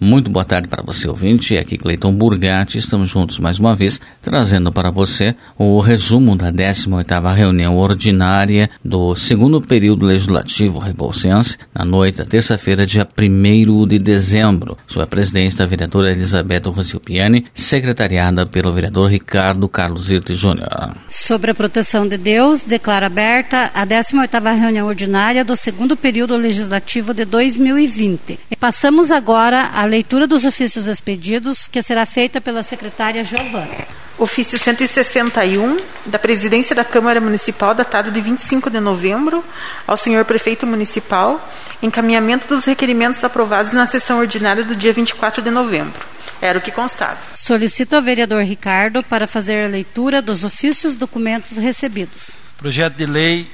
Muito boa tarde para você, ouvinte. Aqui Cleiton Burgatti. Estamos juntos mais uma vez, trazendo para você o resumo da 18ª reunião ordinária do segundo período legislativo Rebouçense, na noite da terça-feira, dia 1 de dezembro, sob a presidência da vereadora Elizabeth Rosilpiani, secretariada pelo vereador Ricardo Carlos Irte Júnior. Sobre a proteção de Deus, declara aberta a 18ª reunião ordinária do segundo período legislativo de 2020. E passamos agora a leitura dos ofícios expedidos, que será feita pela secretária Giovana. Ofício 161, da Presidência da Câmara Municipal, datado de 25 de novembro, ao senhor Prefeito Municipal, encaminhamento dos requerimentos aprovados na sessão ordinária do dia 24 de novembro. Era o que constava. Solicito ao vereador Ricardo para fazer a leitura dos ofícios documentos recebidos. Projeto de lei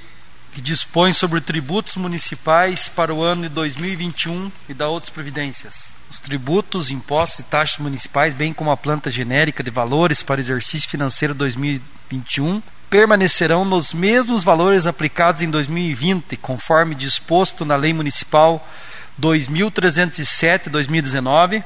que dispõe sobre tributos municipais para o ano de 2021 e da outras previdências. Os tributos, impostos e taxas municipais, bem como a planta genérica de valores para o exercício financeiro 2021, permanecerão nos mesmos valores aplicados em 2020, conforme disposto na Lei Municipal 2307/2019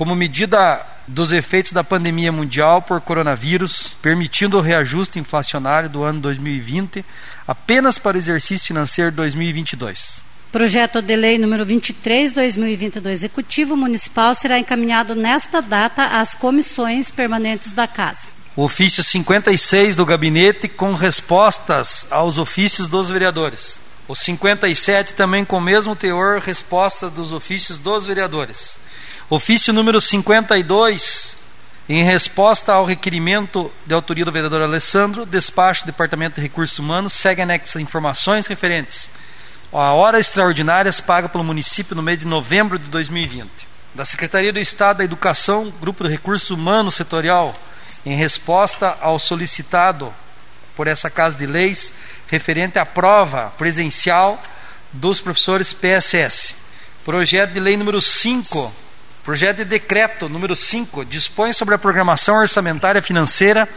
como medida dos efeitos da pandemia mundial por coronavírus, permitindo o reajuste inflacionário do ano 2020 apenas para o exercício financeiro 2022. Projeto de lei número 23/2020 do Executivo Municipal será encaminhado nesta data às comissões permanentes da Casa. O ofício 56 do gabinete com respostas aos ofícios dos vereadores. O 57 também com o mesmo teor, resposta dos ofícios dos vereadores. Ofício número 52, em resposta ao requerimento de autoria do vereador Alessandro, despacho do Departamento de Recursos Humanos, segue anexa informações referentes a horas extraordinárias paga pelo município no mês de novembro de 2020. Da Secretaria do Estado da Educação, Grupo de Recursos Humanos Setorial, em resposta ao solicitado por essa Casa de Leis referente à prova presencial dos professores PSS. Projeto de Lei número 5 Projeto de decreto número 5 dispõe sobre a programação orçamentária financeira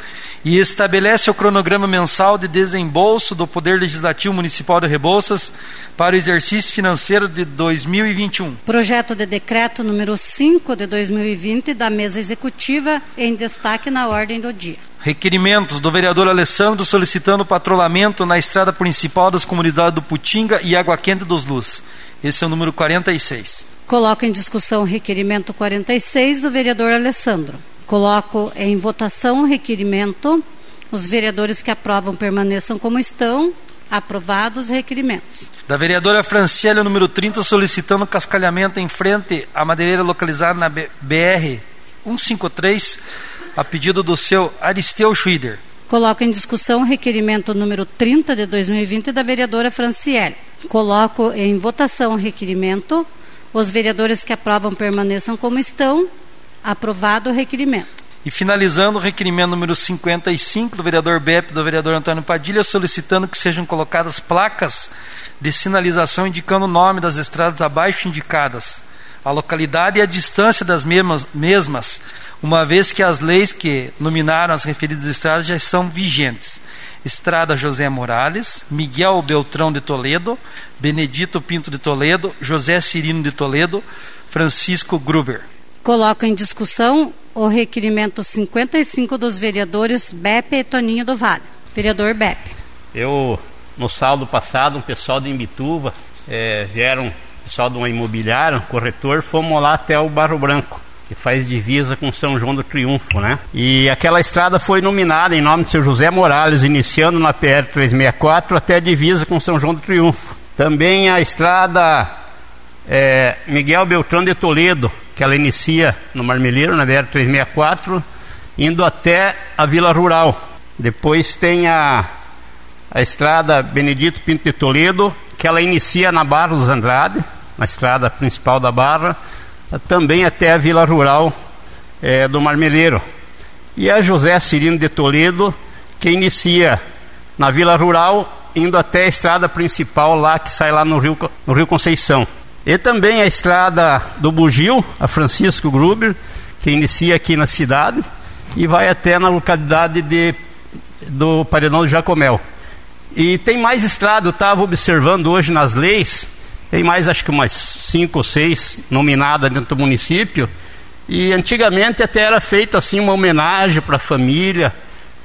e estabelece o cronograma mensal de desembolso do Poder Legislativo Municipal de Rebouças para o exercício financeiro de 2021. Projeto de decreto número 5 de 2020 da mesa executiva em destaque na ordem do dia. Requerimentos do vereador Alessandro solicitando patrulhamento na estrada principal das comunidades do Putinga e Água Quente dos Luz. Esse é o número 46. Coloco em discussão o requerimento 46 do vereador Alessandro. Coloco em votação o requerimento. Os vereadores que aprovam permaneçam como estão. Aprovados os requerimentos. Da vereadora Franciele, número 30, solicitando cascalhamento em frente à madeireira localizada na BR 153, a pedido do seu Aristeu Schwider. Coloco em discussão o requerimento número 30 de 2020 da vereadora Franciele. Coloco em votação o requerimento. Os vereadores que aprovam permaneçam como estão. Aprovado o requerimento. E finalizando o requerimento número 55 do vereador BEP do vereador Antônio Padilha, solicitando que sejam colocadas placas de sinalização indicando o nome das estradas abaixo indicadas, a localidade e a distância das mesmas, mesmas uma vez que as leis que nominaram as referidas estradas já são vigentes. Estrada José Morales, Miguel Beltrão de Toledo, Benedito Pinto de Toledo, José Cirino de Toledo, Francisco Gruber. Coloco em discussão o requerimento 55 dos vereadores Beppe e Toninho do Vale. Vereador Beppe. Eu, no sábado passado, um pessoal de Imbituva, é, vieram, pessoal de uma imobiliária, um corretor, fomos lá até o Barro Branco que faz divisa com São João do Triunfo, né? E aquela estrada foi nominada em nome de seu José Morales, iniciando na PR 364 até a divisa com São João do Triunfo. Também a estrada é, Miguel Beltrão de Toledo, que ela inicia no Marmeleiro, na BR 364, indo até a Vila Rural. Depois tem a, a estrada Benedito Pinto de Toledo, que ela inicia na Barra dos Andrade, na estrada principal da Barra, também até a Vila Rural é, do Marmeleiro. E a José Cirino de Toledo, que inicia na Vila Rural, indo até a estrada principal lá, que sai lá no Rio, no Rio Conceição. E também a estrada do Bugio, a Francisco Gruber, que inicia aqui na cidade e vai até na localidade de, do Paredão do Jacomel. E tem mais estrada, eu estava observando hoje nas leis, Tem mais, acho que umas cinco ou seis nominadas dentro do município. E antigamente até era feito assim uma homenagem para a família,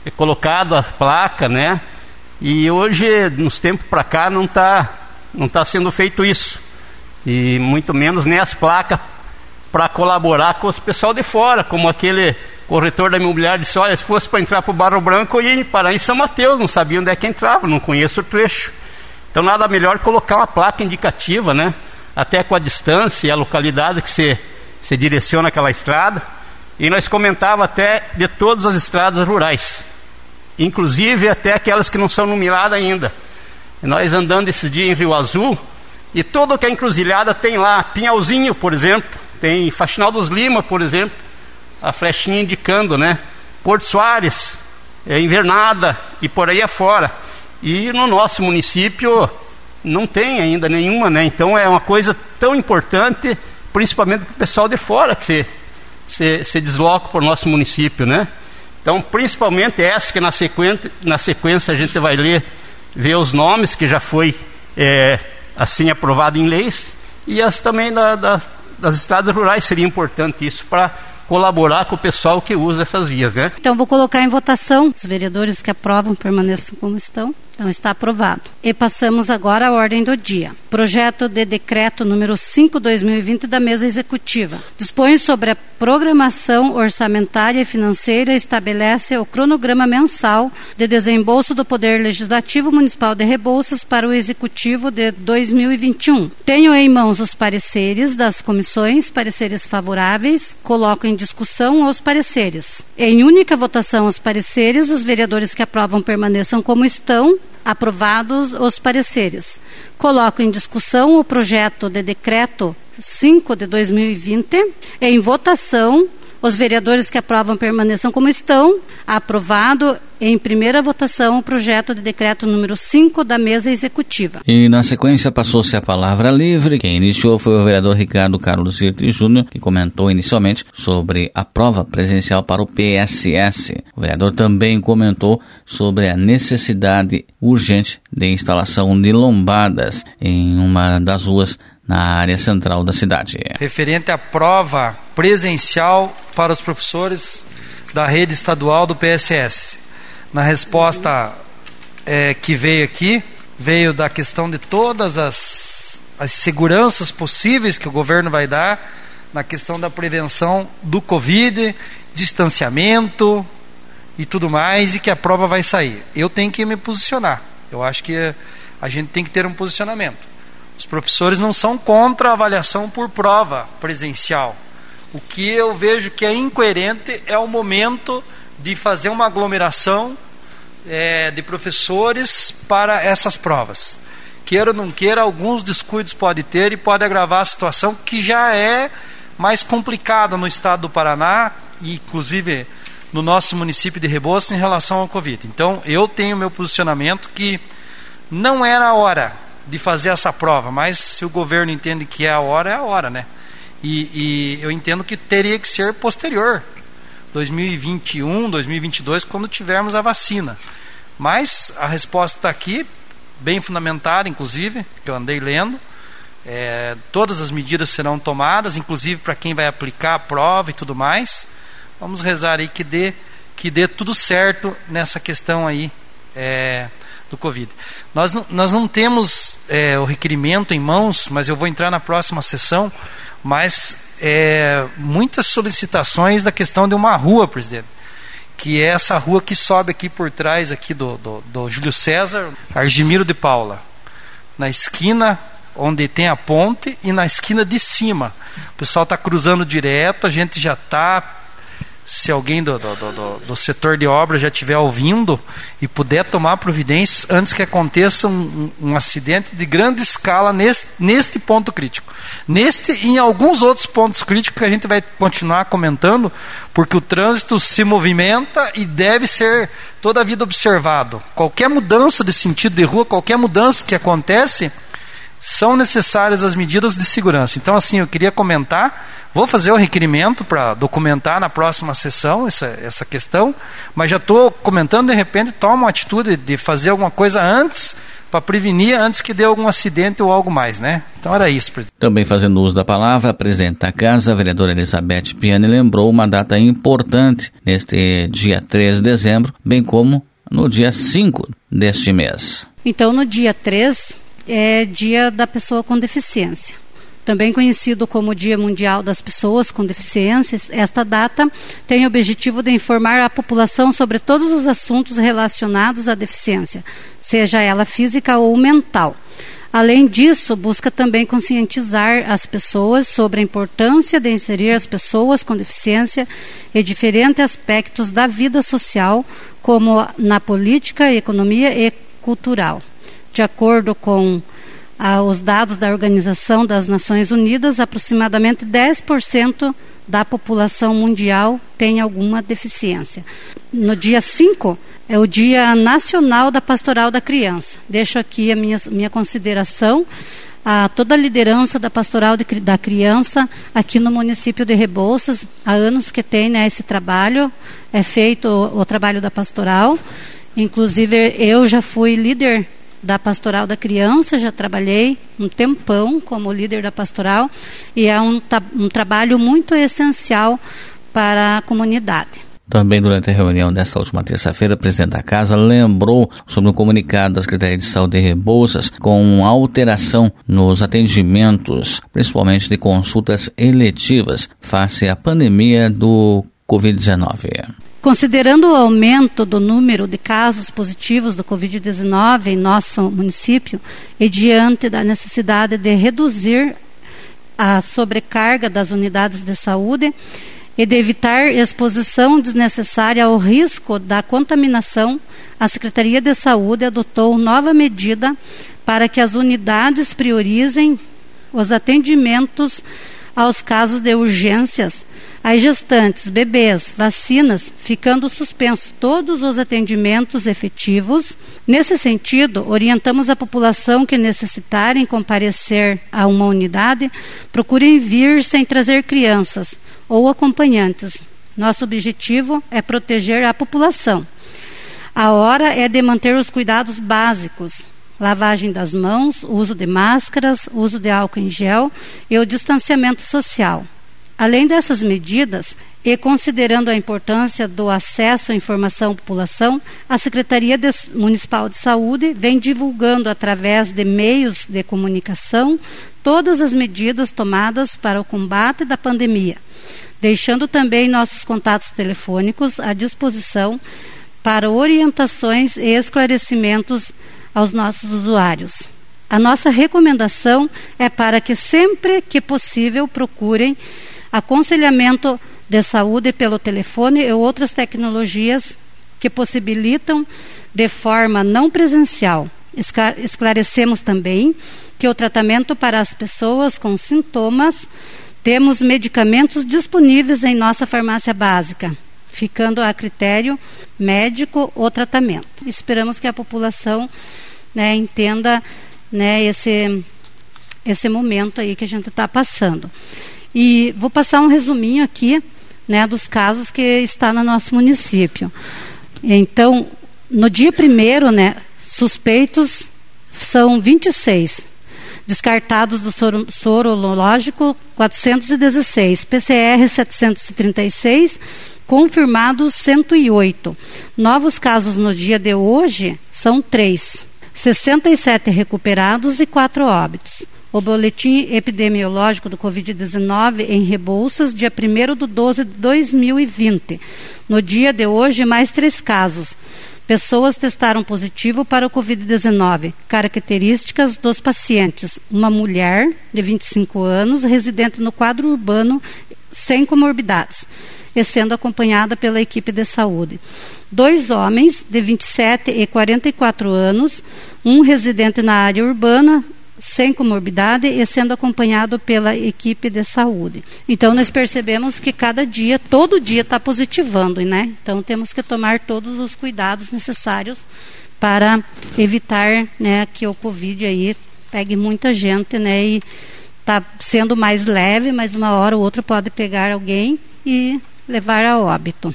é colocado a placa, né? E hoje, nos tempos para cá, não está não tá sendo feito isso. E muito menos nem as placas para colaborar com os pessoal de fora, como aquele corretor da imobiliária disse, olha, se fosse para entrar para o Barro Branco, eu ia parar em São Mateus, não sabia onde é que entrava, não conheço o trecho. Então nada melhor colocar uma placa indicativa, né? Até com a distância e a localidade que você, você direciona aquela estrada. E nós comentava até de todas as estradas rurais, inclusive até aquelas que não são numeradas ainda. Nós andando esse dia em Rio Azul, e tudo que é encruzilhada tem lá, Pinhalzinho, por exemplo, tem Faxinal dos Lima, por exemplo, a flechinha indicando, né? Porto Soares, é, Invernada e por aí afora. E no nosso município não tem ainda nenhuma, né? Então é uma coisa tão importante, principalmente para o pessoal de fora que se, se, se desloca para o nosso município, né? Então, principalmente essa que na sequência, na sequência a gente vai ler, ver os nomes que já foi é, assim aprovado em leis, e as também da, da, das estradas rurais seria importante isso para colaborar com o pessoal que usa essas vias, né? Então vou colocar em votação. Os vereadores que aprovam permaneçam como estão. Então está aprovado. E passamos agora à ordem do dia. Projeto de decreto número 5/2020 da mesa executiva. Dispõe sobre a programação orçamentária e financeira estabelece o cronograma mensal de desembolso do Poder Legislativo Municipal de Rebouças para o executivo de 2021. Tenho em mãos os pareceres das comissões, pareceres favoráveis, coloco em discussão os pareceres. Em única votação os pareceres, os vereadores que aprovam permaneçam como estão Aprovados os pareceres. Coloco em discussão o projeto de decreto 5 de 2020 em votação os vereadores que aprovam permaneçam como estão. Aprovado em primeira votação o projeto de decreto número 5 da mesa executiva. E na sequência passou-se a palavra livre. Quem iniciou foi o vereador Ricardo Carlos Hirte Júnior, que comentou inicialmente sobre a prova presencial para o PSS. O vereador também comentou sobre a necessidade urgente de instalação de lombadas em uma das ruas na área central da cidade. Referente à prova presencial para os professores da rede estadual do PSS. Na resposta é, que veio aqui, veio da questão de todas as, as seguranças possíveis que o governo vai dar na questão da prevenção do Covid, distanciamento e tudo mais, e que a prova vai sair. Eu tenho que me posicionar. Eu acho que a gente tem que ter um posicionamento. Os professores não são contra a avaliação por prova presencial. O que eu vejo que é incoerente é o momento de fazer uma aglomeração é, de professores para essas provas. Queira ou não queira, alguns descuidos pode ter e pode agravar a situação que já é mais complicada no estado do Paraná e inclusive no nosso município de Rebouças em relação ao Covid. Então, eu tenho meu posicionamento que não era a hora de fazer essa prova, mas se o governo entende que é a hora, é a hora, né? E, e eu entendo que teria que ser posterior, 2021, 2022, quando tivermos a vacina. Mas a resposta está aqui, bem fundamentada, inclusive, que eu andei lendo. É, todas as medidas serão tomadas, inclusive para quem vai aplicar a prova e tudo mais. Vamos rezar aí que dê, que dê tudo certo nessa questão aí. É, do Covid. Nós, nós não temos é, o requerimento em mãos, mas eu vou entrar na próxima sessão, mas é, muitas solicitações da questão de uma rua, presidente, que é essa rua que sobe aqui por trás aqui do, do, do Júlio César, Argimiro de Paula, na esquina onde tem a ponte e na esquina de cima. O pessoal está cruzando direto, a gente já está se alguém do, do, do, do, setor de obra já estiver ouvindo e puder tomar providências antes que aconteça um, um, acidente de grande escala neste, neste ponto crítico. Neste e em alguns outros pontos críticos que a gente vai continuar comentando, porque o trânsito se movimenta e deve ser toda a vida observado. Qualquer mudança de sentido de rua, qualquer mudança que acontece, são necessárias as medidas de segurança. Então, assim, eu queria comentar, vou fazer o requerimento para documentar na próxima sessão essa, essa questão, mas já estou comentando, de repente, toma uma atitude de fazer alguma coisa antes para prevenir antes que dê algum acidente ou algo mais, né? Então era isso, presidente. Também fazendo uso da palavra, a presidente da Casa, a vereadora Elizabeth Piani, lembrou uma data importante neste dia 3 de dezembro, bem como no dia 5 deste mês. Então, no dia 3 é dia da pessoa com deficiência também conhecido como Dia Mundial das Pessoas com Deficiências, esta data tem o objetivo de informar a população sobre todos os assuntos relacionados à deficiência, seja ela física ou mental. Além disso, busca também conscientizar as pessoas sobre a importância de inserir as pessoas com deficiência em diferentes aspectos da vida social, como na política, economia e cultural. De acordo com aos dados da Organização das Nações Unidas, aproximadamente 10% da população mundial tem alguma deficiência. No dia 5 é o Dia Nacional da Pastoral da Criança. Deixo aqui a minha, minha consideração a toda a liderança da Pastoral de, da Criança aqui no município de Rebouças. Há anos que tem né, esse trabalho, é feito o, o trabalho da Pastoral. Inclusive, eu já fui líder da Pastoral da Criança, já trabalhei um tempão como líder da pastoral e é um, um trabalho muito essencial para a comunidade. Também durante a reunião desta última terça-feira, o presidente da casa lembrou sobre o comunicado da Secretaria de Saúde de Rebouças com alteração nos atendimentos, principalmente de consultas eletivas, face à pandemia do Covid-19. Considerando o aumento do número de casos positivos do Covid-19 em nosso município e diante da necessidade de reduzir a sobrecarga das unidades de saúde e de evitar exposição desnecessária ao risco da contaminação, a Secretaria de Saúde adotou nova medida para que as unidades priorizem os atendimentos aos casos de urgências as gestantes, bebês, vacinas, ficando suspensos todos os atendimentos efetivos. Nesse sentido, orientamos a população que necessitarem comparecer a uma unidade, procurem vir sem trazer crianças ou acompanhantes. Nosso objetivo é proteger a população. A hora é de manter os cuidados básicos, lavagem das mãos, uso de máscaras, uso de álcool em gel e o distanciamento social. Além dessas medidas, e considerando a importância do acesso à informação à população, a Secretaria Municipal de Saúde vem divulgando através de meios de comunicação todas as medidas tomadas para o combate da pandemia, deixando também nossos contatos telefônicos à disposição para orientações e esclarecimentos aos nossos usuários. A nossa recomendação é para que sempre que possível procurem aconselhamento de saúde pelo telefone e outras tecnologias que possibilitam de forma não presencial. Esclarecemos também que o tratamento para as pessoas com sintomas temos medicamentos disponíveis em nossa farmácia básica, ficando a critério médico o tratamento. Esperamos que a população né, entenda né, esse, esse momento aí que a gente está passando. E vou passar um resuminho aqui né, dos casos que está no nosso município. Então, no dia primeiro, né, suspeitos são 26, descartados do soro, sorológico 416, PCR 736, confirmados 108. Novos casos no dia de hoje são 3, 67 recuperados e 4 óbitos o boletim epidemiológico do Covid-19 em Rebouças, dia 1 de 12 de 2020. No dia de hoje, mais três casos. Pessoas testaram positivo para o Covid-19. Características dos pacientes: uma mulher de 25 anos, residente no quadro urbano, sem comorbidades, e sendo acompanhada pela equipe de saúde. Dois homens de 27 e 44 anos, um residente na área urbana, sem comorbidade e sendo acompanhado pela equipe de saúde. Então nós percebemos que cada dia, todo dia está positivando, né? Então temos que tomar todos os cuidados necessários para evitar, né, que o Covid aí pegue muita gente, né? E está sendo mais leve, mas uma hora ou outra pode pegar alguém e levar a óbito.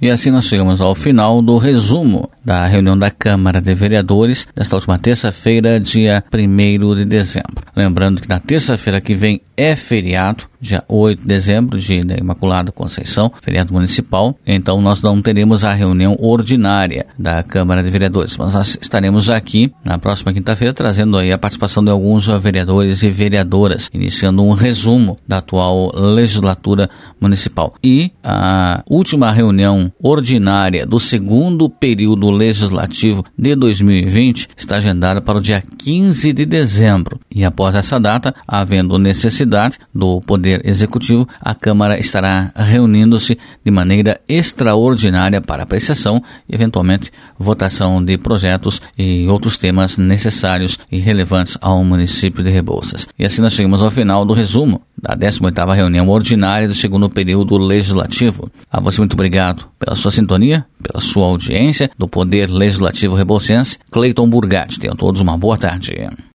E assim nós chegamos ao final do resumo da reunião da Câmara de Vereadores desta última terça-feira, dia 1 de dezembro. Lembrando que na terça-feira que vem é feriado, dia 8 de dezembro, dia da Imaculada Conceição, feriado municipal. Então nós não teremos a reunião ordinária da Câmara de Vereadores, mas nós estaremos aqui na próxima quinta-feira trazendo aí a participação de alguns vereadores e vereadoras, iniciando um resumo da atual legislatura municipal. E a última reunião ordinária do segundo período legislativo de 2020 está agendada para o dia 15 de dezembro. E após essa data, havendo necessidade do Poder Executivo, a Câmara estará reunindo-se de maneira extraordinária para apreciação e, eventualmente, votação de projetos e outros temas necessários e relevantes ao município de Rebouças. E assim nós chegamos ao final do resumo da 18ª reunião ordinária do segundo período legislativo. A você muito obrigado pela sua sintonia, pela sua audiência do Poder Legislativo Rebouçense. Cleiton Burgatti. Tenham todos uma boa tarde.